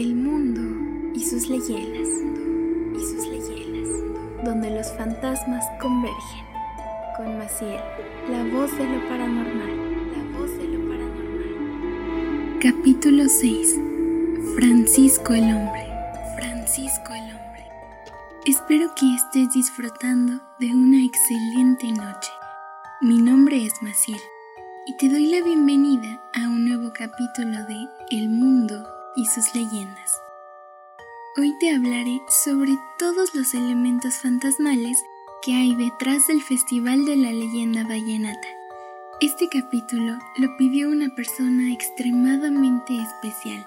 El mundo y sus leyendas. Y sus leyendas. Donde los fantasmas convergen. Con Maciel, la voz de lo paranormal. La voz de lo paranormal. Capítulo 6. Francisco el hombre. Francisco el hombre. Espero que estés disfrutando de una excelente noche. Mi nombre es Maciel y te doy la bienvenida a un nuevo capítulo de El mundo y sus leyendas. Hoy te hablaré sobre todos los elementos fantasmales que hay detrás del Festival de la Leyenda Vallenata. Este capítulo lo pidió una persona extremadamente especial,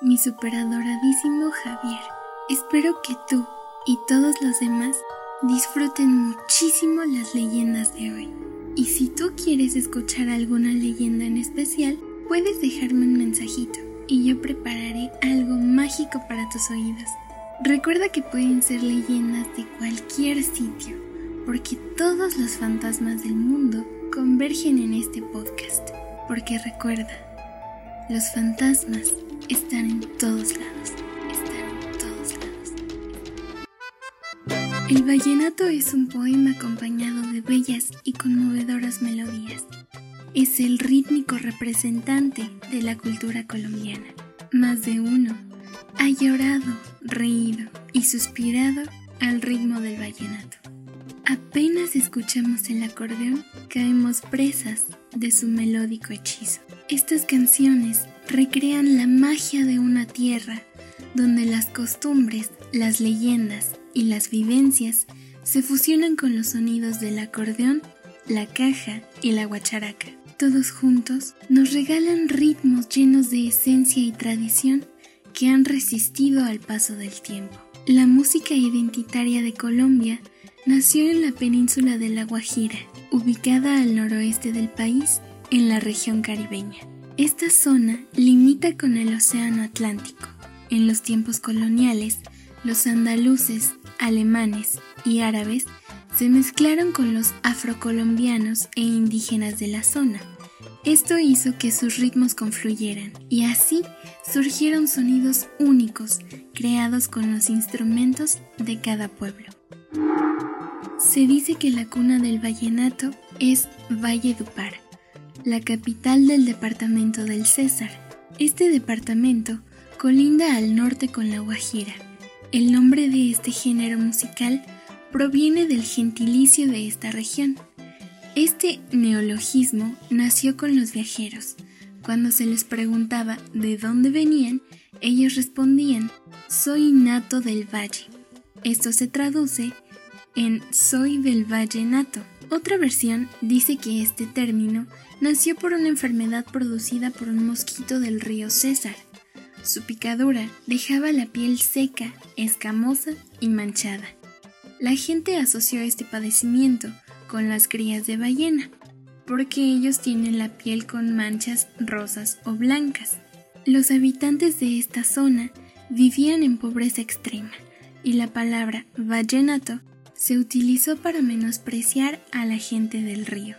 mi superadoradísimo Javier. Espero que tú y todos los demás disfruten muchísimo las leyendas de hoy. Y si tú quieres escuchar alguna leyenda en especial, puedes dejarme un mensajito y yo prepararé algo mágico para tus oídos. Recuerda que pueden ser leyendas de cualquier sitio, porque todos los fantasmas del mundo convergen en este podcast. Porque recuerda, los fantasmas están en todos lados. Están en todos lados. El vallenato es un poema acompañado de bellas y conmovedoras melodías es el rítmico representante de la cultura colombiana. Más de uno ha llorado, reído y suspirado al ritmo del vallenato. Apenas escuchamos el acordeón, caemos presas de su melódico hechizo. Estas canciones recrean la magia de una tierra donde las costumbres, las leyendas y las vivencias se fusionan con los sonidos del acordeón, la caja y la guacharaca todos juntos, nos regalan ritmos llenos de esencia y tradición que han resistido al paso del tiempo. La música identitaria de Colombia nació en la península de La Guajira, ubicada al noroeste del país, en la región caribeña. Esta zona limita con el Océano Atlántico. En los tiempos coloniales, los andaluces, alemanes y árabes se mezclaron con los afrocolombianos e indígenas de la zona. Esto hizo que sus ritmos confluyeran y así surgieron sonidos únicos creados con los instrumentos de cada pueblo. Se dice que la cuna del vallenato es Valledupar, la capital del departamento del César. Este departamento colinda al norte con la Guajira. El nombre de este género musical proviene del gentilicio de esta región. Este neologismo nació con los viajeros. Cuando se les preguntaba de dónde venían, ellos respondían, soy nato del valle. Esto se traduce en soy del valle nato. Otra versión dice que este término nació por una enfermedad producida por un mosquito del río César. Su picadura dejaba la piel seca, escamosa y manchada. La gente asoció este padecimiento con las crías de ballena, porque ellos tienen la piel con manchas rosas o blancas. Los habitantes de esta zona vivían en pobreza extrema, y la palabra vallenato se utilizó para menospreciar a la gente del río.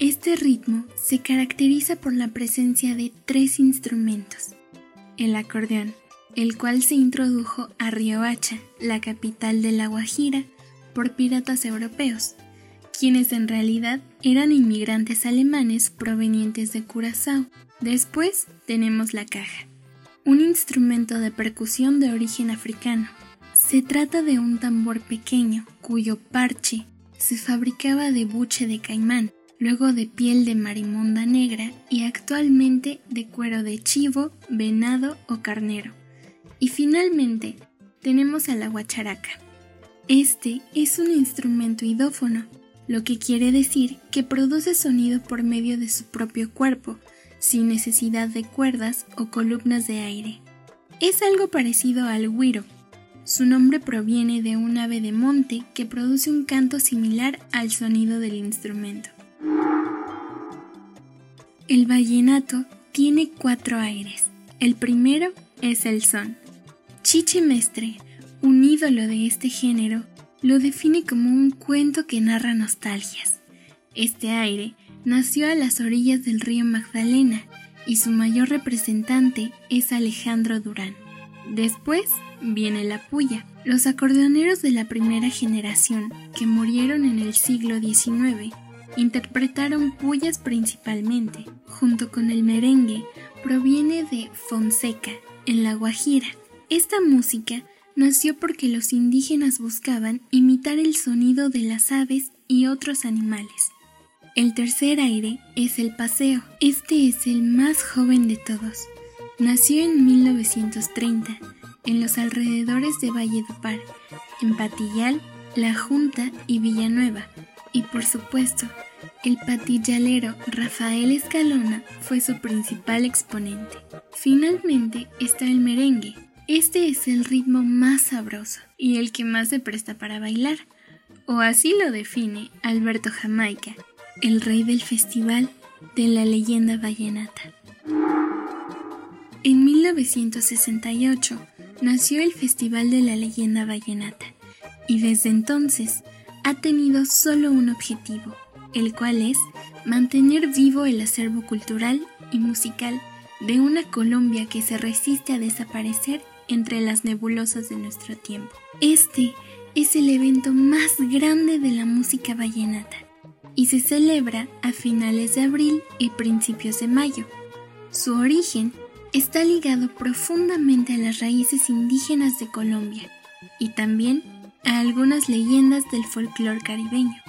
Este ritmo se caracteriza por la presencia de tres instrumentos, el acordeón, el cual se introdujo a Riohacha, la capital de La Guajira, por piratas europeos, quienes en realidad eran inmigrantes alemanes provenientes de Curazao. Después tenemos la caja, un instrumento de percusión de origen africano. Se trata de un tambor pequeño cuyo parche se fabricaba de buche de caimán, luego de piel de marimonda negra y actualmente de cuero de chivo, venado o carnero. Y finalmente, tenemos a la. Este es un instrumento idófono, lo que quiere decir que produce sonido por medio de su propio cuerpo, sin necesidad de cuerdas o columnas de aire. Es algo parecido al guiro. Su nombre proviene de un ave de monte que produce un canto similar al sonido del instrumento. El vallenato tiene cuatro aires. El primero es el son, Chiche Mestre, un ídolo de este género, lo define como un cuento que narra nostalgias. Este aire nació a las orillas del río Magdalena y su mayor representante es Alejandro Durán. Después viene la puya. Los acordeoneros de la primera generación, que murieron en el siglo XIX, interpretaron puyas principalmente. Junto con el merengue, proviene de Fonseca, en La Guajira. Esta música nació porque los indígenas buscaban imitar el sonido de las aves y otros animales. El tercer aire es el paseo. Este es el más joven de todos. Nació en 1930 en los alrededores de Valledupar, en Patillal, La Junta y Villanueva. Y por supuesto, el patillalero Rafael Escalona fue su principal exponente. Finalmente está el merengue. Este es el ritmo más sabroso y el que más se presta para bailar, o así lo define Alberto Jamaica, el rey del festival de la leyenda vallenata. En 1968 nació el Festival de la Leyenda Vallenata y desde entonces ha tenido solo un objetivo, el cual es mantener vivo el acervo cultural y musical de una Colombia que se resiste a desaparecer entre las nebulosas de nuestro tiempo. Este es el evento más grande de la música vallenata y se celebra a finales de abril y principios de mayo. Su origen está ligado profundamente a las raíces indígenas de Colombia y también a algunas leyendas del folclore caribeño.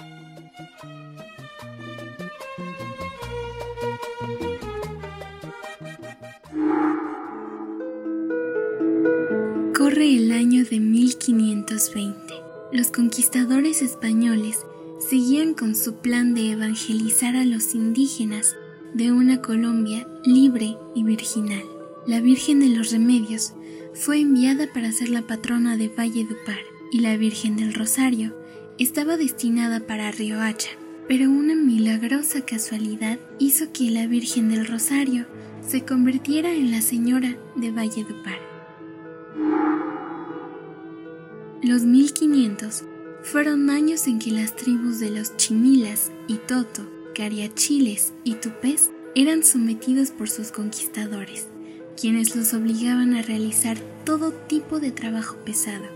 1520. Los conquistadores españoles seguían con su plan de evangelizar a los indígenas de una Colombia libre y virginal. La Virgen de los Remedios fue enviada para ser la patrona de Valle Dupar y la Virgen del Rosario estaba destinada para Riohacha, pero una milagrosa casualidad hizo que la Virgen del Rosario se convirtiera en la Señora de Valle Los 1500 fueron años en que las tribus de los Chimilas y Toto, Cariachiles y Tupés eran sometidos por sus conquistadores quienes los obligaban a realizar todo tipo de trabajo pesado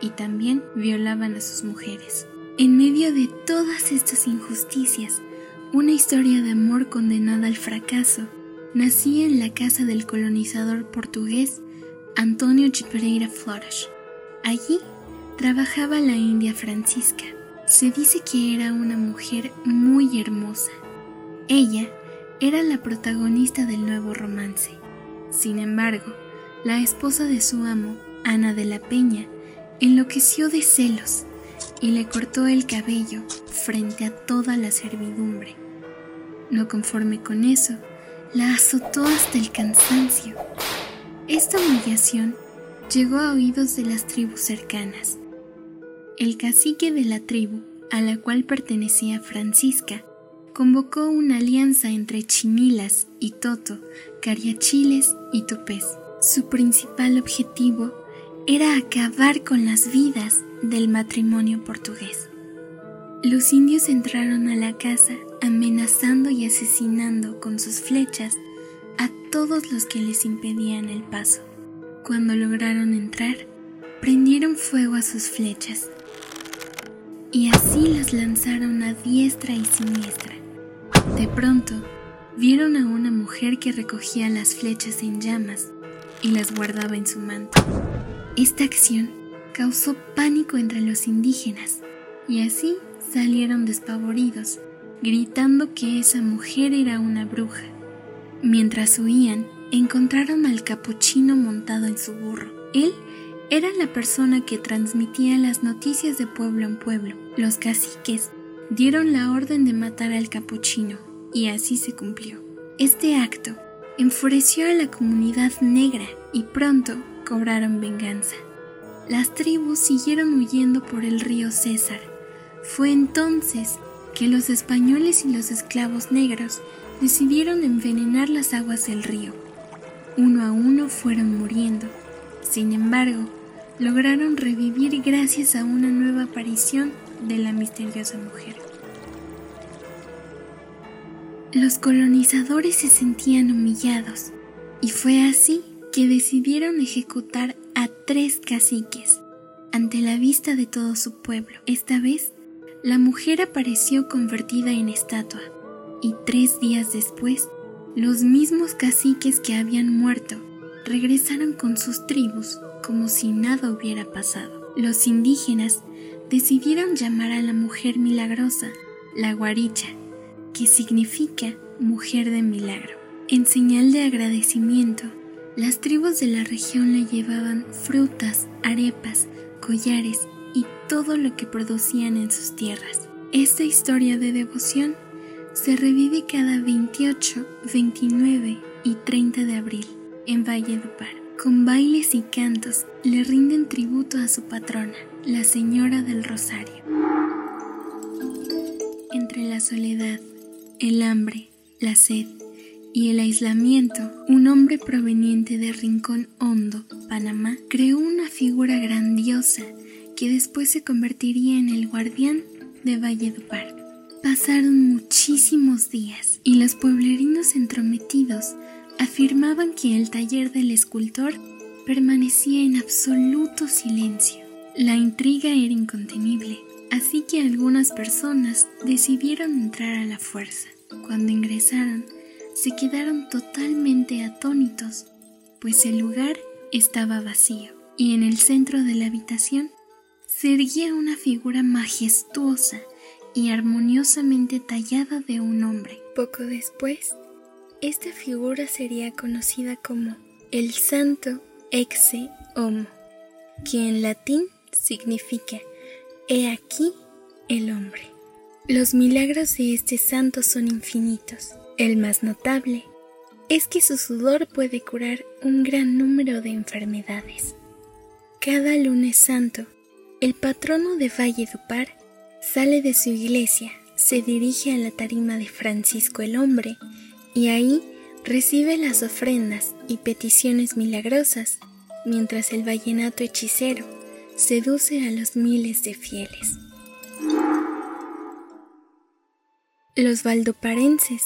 y también violaban a sus mujeres. En medio de todas estas injusticias, una historia de amor condenada al fracaso nacía en la casa del colonizador portugués Antonio Pereira Flores. Allí trabajaba la india Francisca. Se dice que era una mujer muy hermosa. Ella era la protagonista del nuevo romance. Sin embargo, la esposa de su amo, Ana de la Peña, enloqueció de celos y le cortó el cabello frente a toda la servidumbre. No conforme con eso, la azotó hasta el cansancio. Esta humillación llegó a oídos de las tribus cercanas. El cacique de la tribu, a la cual pertenecía Francisca, convocó una alianza entre Chimilas y Toto, Cariachiles y Tupés. Su principal objetivo era acabar con las vidas del matrimonio portugués. Los indios entraron a la casa amenazando y asesinando con sus flechas a todos los que les impedían el paso. Cuando lograron entrar, prendieron fuego a sus flechas y así las lanzaron a diestra y siniestra. De pronto, vieron a una mujer que recogía las flechas en llamas y las guardaba en su manto. Esta acción causó pánico entre los indígenas y así salieron despavoridos, gritando que esa mujer era una bruja. Mientras huían, encontraron al capuchino montado en su burro. Él era la persona que transmitía las noticias de pueblo en pueblo. Los caciques dieron la orden de matar al capuchino y así se cumplió. Este acto enfureció a la comunidad negra y pronto cobraron venganza. Las tribus siguieron huyendo por el río César. Fue entonces que los españoles y los esclavos negros decidieron envenenar las aguas del río. Uno a uno fueron muriendo. Sin embargo, lograron revivir gracias a una nueva aparición de la misteriosa mujer. Los colonizadores se sentían humillados y fue así que decidieron ejecutar a tres caciques ante la vista de todo su pueblo. Esta vez, la mujer apareció convertida en estatua y tres días después, los mismos caciques que habían muerto regresaron con sus tribus como si nada hubiera pasado. Los indígenas decidieron llamar a la mujer milagrosa la guaricha, que significa mujer de milagro. En señal de agradecimiento, las tribus de la región le llevaban frutas, arepas, collares y todo lo que producían en sus tierras. Esta historia de devoción se revive cada 28, 29 y 30 de abril en Valledupar. Con bailes y cantos le rinden tributo a su patrona, la Señora del Rosario. Entre la soledad, el hambre, la sed y el aislamiento, un hombre proveniente de Rincón Hondo, Panamá, creó una figura grandiosa que después se convertiría en el guardián de Valledupar. Pasaron muchísimos días y los pueblerinos entrometidos afirmaban que el taller del escultor permanecía en absoluto silencio. La intriga era incontenible, así que algunas personas decidieron entrar a la fuerza. Cuando ingresaron, se quedaron totalmente atónitos, pues el lugar estaba vacío y en el centro de la habitación se erguía una figura majestuosa y armoniosamente tallada de un hombre. Poco después, esta figura sería conocida como el Santo Exe Homo, que en latín significa He aquí el hombre. Los milagros de este santo son infinitos. El más notable es que su sudor puede curar un gran número de enfermedades. Cada lunes santo, el patrono de Valledupar sale de su iglesia, se dirige a la tarima de Francisco el Hombre y ahí recibe las ofrendas y peticiones milagrosas, mientras el vallenato hechicero seduce a los miles de fieles. Los valdoparenses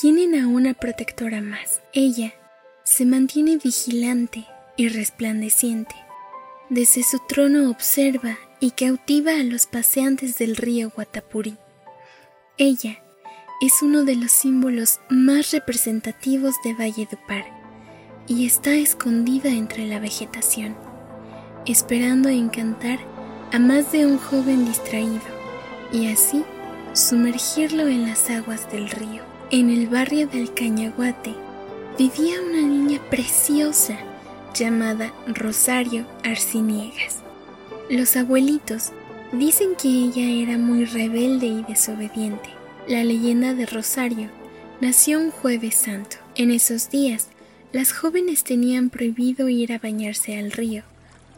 tienen a una protectora más. Ella se mantiene vigilante y resplandeciente. Desde su trono observa y cautiva a los paseantes del río Guatapurí. Ella es uno de los símbolos más representativos de Valledupar y está escondida entre la vegetación, esperando encantar a más de un joven distraído y así sumergirlo en las aguas del río. En el barrio del Cañaguate vivía una niña preciosa llamada Rosario Arciniegas. Los abuelitos dicen que ella era muy rebelde y desobediente. La leyenda de Rosario nació un jueves santo. En esos días, las jóvenes tenían prohibido ir a bañarse al río,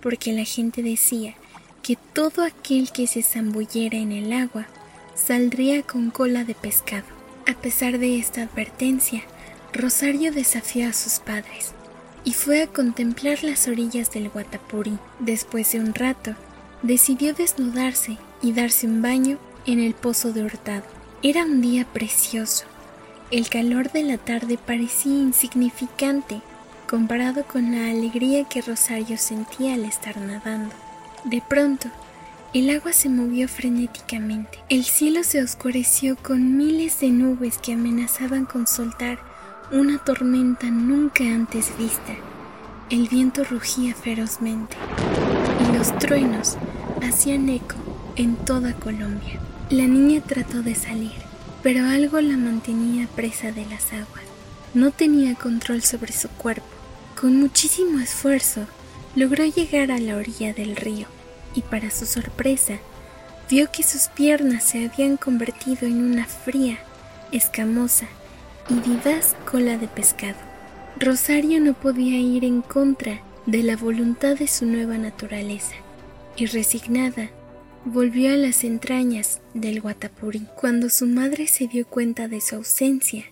porque la gente decía que todo aquel que se zambullera en el agua saldría con cola de pescado. A pesar de esta advertencia, Rosario desafió a sus padres y fue a contemplar las orillas del Guatapurí. Después de un rato, decidió desnudarse y darse un baño en el pozo de Hurtado. Era un día precioso. El calor de la tarde parecía insignificante comparado con la alegría que Rosario sentía al estar nadando. De pronto, el agua se movió frenéticamente. El cielo se oscureció con miles de nubes que amenazaban con soltar una tormenta nunca antes vista. El viento rugía ferozmente y los truenos hacían eco en toda Colombia. La niña trató de salir, pero algo la mantenía presa de las aguas. No tenía control sobre su cuerpo. Con muchísimo esfuerzo, logró llegar a la orilla del río y para su sorpresa vio que sus piernas se habían convertido en una fría, escamosa y vivaz cola de pescado. Rosario no podía ir en contra de la voluntad de su nueva naturaleza y resignada volvió a las entrañas del Guatapurí. Cuando su madre se dio cuenta de su ausencia,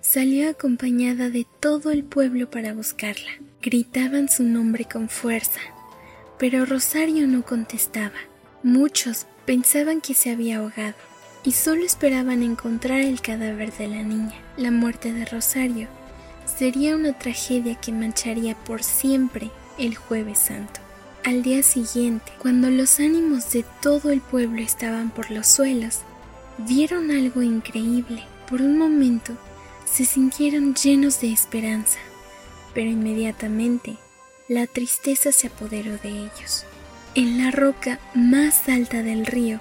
salió acompañada de todo el pueblo para buscarla. Gritaban su nombre con fuerza, pero Rosario no contestaba. Muchos pensaban que se había ahogado, y solo esperaban encontrar el cadáver de la niña. La muerte de Rosario sería una tragedia que mancharía por siempre el jueves santo. Al día siguiente, cuando los ánimos de todo el pueblo estaban por los suelos, vieron algo increíble. Por un momento se sintieron llenos de esperanza, pero inmediatamente la tristeza se apoderó de ellos. En la roca más alta del río,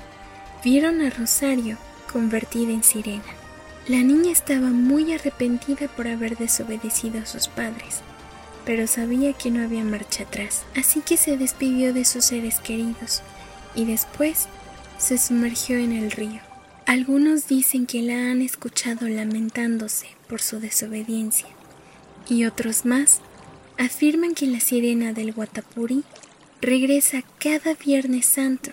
vieron a Rosario convertida en sirena. La niña estaba muy arrepentida por haber desobedecido a sus padres, pero sabía que no había marcha atrás, así que se despidió de sus seres queridos y después se sumergió en el río. Algunos dicen que la han escuchado lamentándose por su desobediencia y otros más afirman que la sirena del Guatapuri regresa cada Viernes Santo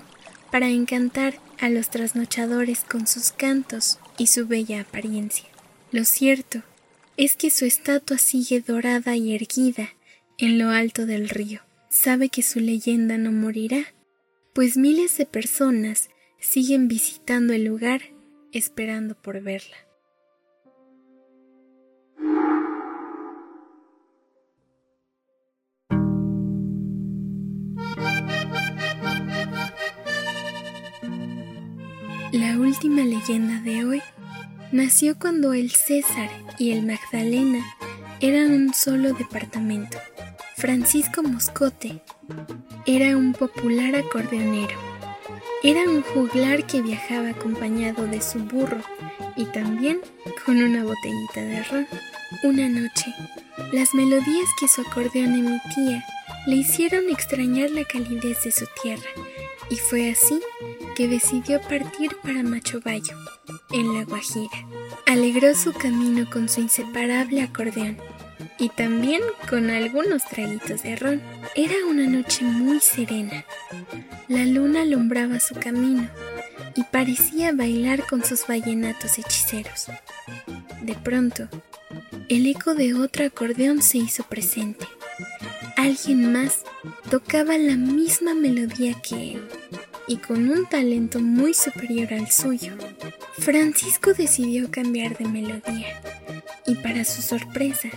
para encantar a los trasnochadores con sus cantos y su bella apariencia. Lo cierto es que su estatua sigue dorada y erguida en lo alto del río. Sabe que su leyenda no morirá, pues miles de personas siguen visitando el lugar esperando por verla. La última leyenda de hoy nació cuando el César y el Magdalena eran un solo departamento. Francisco Moscote era un popular acordeonero. Era un juglar que viajaba acompañado de su burro y también con una botellita de ron. Una noche, las melodías que su acordeón emitía le hicieron extrañar la calidez de su tierra y fue así que decidió partir para Macho Bayo, en La Guajira. Alegró su camino con su inseparable acordeón y también con algunos traguitos de ron. Era una noche muy serena. La luna alumbraba su camino y parecía bailar con sus vallenatos hechiceros. De pronto, el eco de otro acordeón se hizo presente. Alguien más tocaba la misma melodía que él y con un talento muy superior al suyo. Francisco decidió cambiar de melodía y para su sorpresa,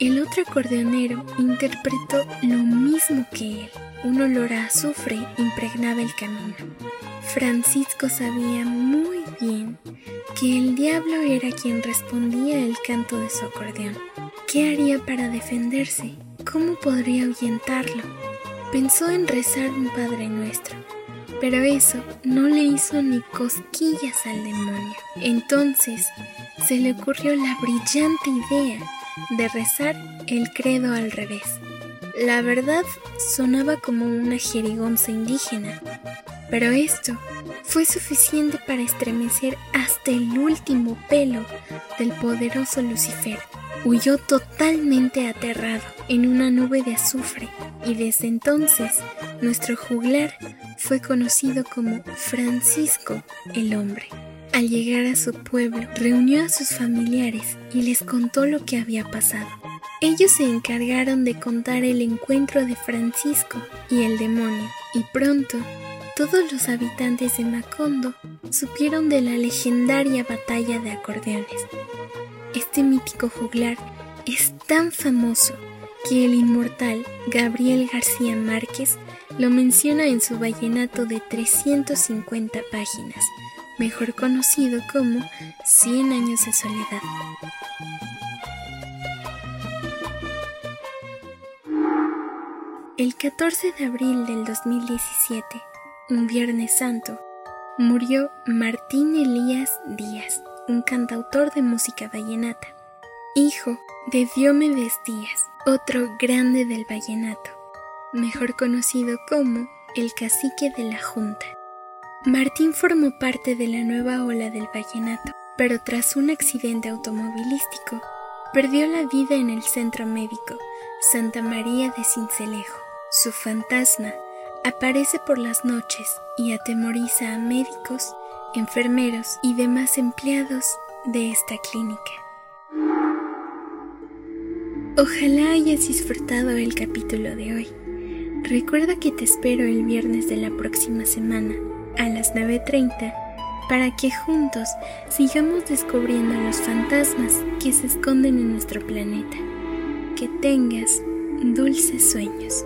el otro acordeonero interpretó lo mismo que él. Un olor a azufre impregnaba el camino. Francisco sabía muy bien que el diablo era quien respondía el canto de su acordeón. ¿Qué haría para defenderse? ¿Cómo podría ahuyentarlo? Pensó en rezar un Padre Nuestro, pero eso no le hizo ni cosquillas al demonio. Entonces se le ocurrió la brillante idea de rezar el credo al revés. La verdad sonaba como una jerigonza indígena, pero esto fue suficiente para estremecer hasta el último pelo del poderoso Lucifer. Huyó totalmente aterrado en una nube de azufre y desde entonces nuestro juglar fue conocido como Francisco el Hombre. Al llegar a su pueblo, reunió a sus familiares y les contó lo que había pasado. Ellos se encargaron de contar el encuentro de Francisco y el demonio, y pronto todos los habitantes de Macondo supieron de la legendaria batalla de acordeones. Este mítico juglar es tan famoso que el inmortal Gabriel García Márquez lo menciona en su vallenato de 350 páginas, mejor conocido como Cien años de soledad. El 14 de abril del 2017, un Viernes Santo, murió Martín Elías Díaz, un cantautor de música vallenata, hijo de Diomedes Díaz, otro grande del vallenato, mejor conocido como el cacique de la Junta. Martín formó parte de la nueva ola del vallenato, pero tras un accidente automovilístico, perdió la vida en el centro médico Santa María de Cincelejo. Su fantasma aparece por las noches y atemoriza a médicos, enfermeros y demás empleados de esta clínica. Ojalá hayas disfrutado el capítulo de hoy. Recuerda que te espero el viernes de la próxima semana a las 9.30 para que juntos sigamos descubriendo los fantasmas que se esconden en nuestro planeta. Que tengas dulces sueños.